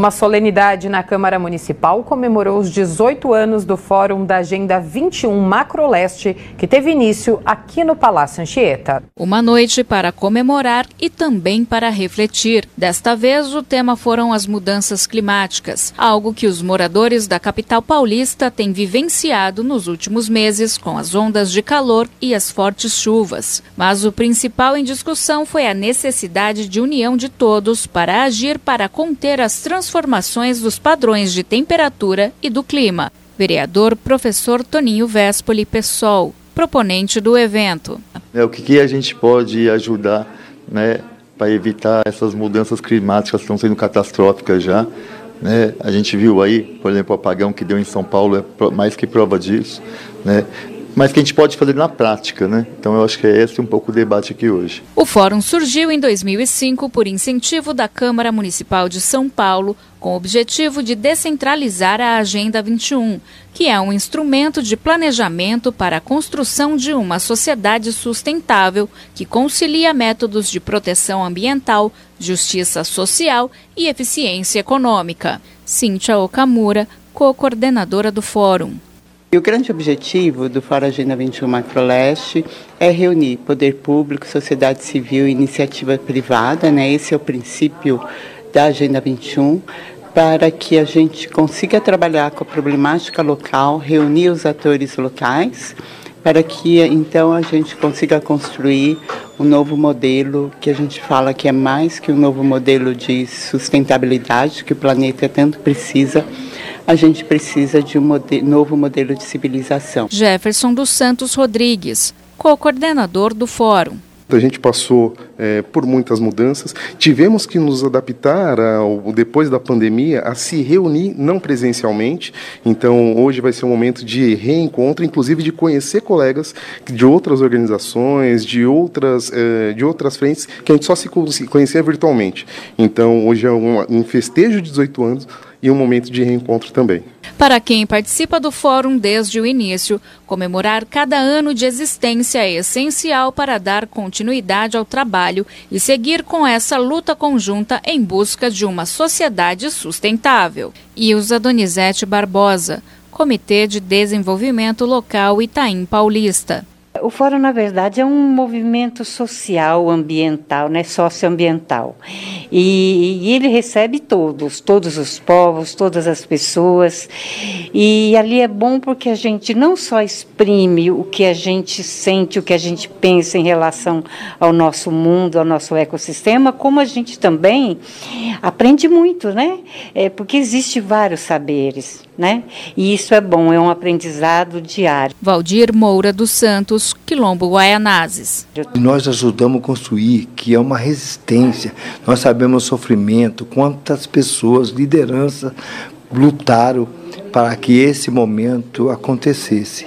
Uma solenidade na Câmara Municipal comemorou os 18 anos do Fórum da Agenda 21 Macroleste, que teve início aqui no Palácio Anchieta. Uma noite para comemorar e também para refletir. Desta vez, o tema foram as mudanças climáticas, algo que os moradores da capital paulista têm vivenciado nos últimos meses com as ondas de calor e as fortes chuvas. Mas o principal em discussão foi a necessidade de união de todos para agir para conter as transformações transformações dos padrões de temperatura e do clima. Vereador professor Toninho Véspoli Pessol, proponente do evento. É, o que, que a gente pode ajudar né, para evitar essas mudanças climáticas que estão sendo catastróficas já? Né? A gente viu aí, por exemplo, o apagão que deu em São Paulo é mais que prova disso. Né? Mas que a gente pode fazer na prática, né? Então eu acho que é esse um pouco o debate aqui hoje. O fórum surgiu em 2005 por incentivo da Câmara Municipal de São Paulo, com o objetivo de descentralizar a Agenda 21, que é um instrumento de planejamento para a construção de uma sociedade sustentável que concilia métodos de proteção ambiental, justiça social e eficiência econômica. Cíntia Okamura, co-coordenadora do fórum. E o grande objetivo do Fórum Agenda 21 Macroleste é reunir poder público, sociedade civil e iniciativa privada, né? Esse é o princípio da Agenda 21, para que a gente consiga trabalhar com a problemática local, reunir os atores locais, para que então a gente consiga construir um novo modelo que a gente fala que é mais que um novo modelo de sustentabilidade que o planeta tanto precisa a gente precisa de um modelo, novo modelo de civilização. Jefferson dos Santos Rodrigues, co-coordenador do Fórum. A gente passou é, por muitas mudanças, tivemos que nos adaptar ao, depois da pandemia a se reunir não presencialmente. Então hoje vai ser um momento de reencontro, inclusive de conhecer colegas de outras organizações, de outras é, de outras frentes que a gente só se conhecia virtualmente. Então hoje é um, um festejo de 18 anos e um momento de reencontro também. Para quem participa do fórum desde o início, comemorar cada ano de existência é essencial para dar continuidade ao trabalho e seguir com essa luta conjunta em busca de uma sociedade sustentável. Ilza Donizete Barbosa, Comitê de Desenvolvimento Local Itaim Paulista. O fórum, na verdade, é um movimento social, ambiental, né, socioambiental. E, e, ele recebe todos, todos os povos, todas as pessoas. E ali é bom porque a gente não só exprime o que a gente sente, o que a gente pensa em relação ao nosso mundo, ao nosso ecossistema, como a gente também aprende muito, né? É, porque existe vários saberes, né? E isso é bom, é um aprendizado diário. Valdir Moura dos Quilombo Guaianazes. Nós ajudamos a construir, que é uma resistência. Nós sabemos o sofrimento, quantas pessoas, liderança, lutaram para que esse momento acontecesse.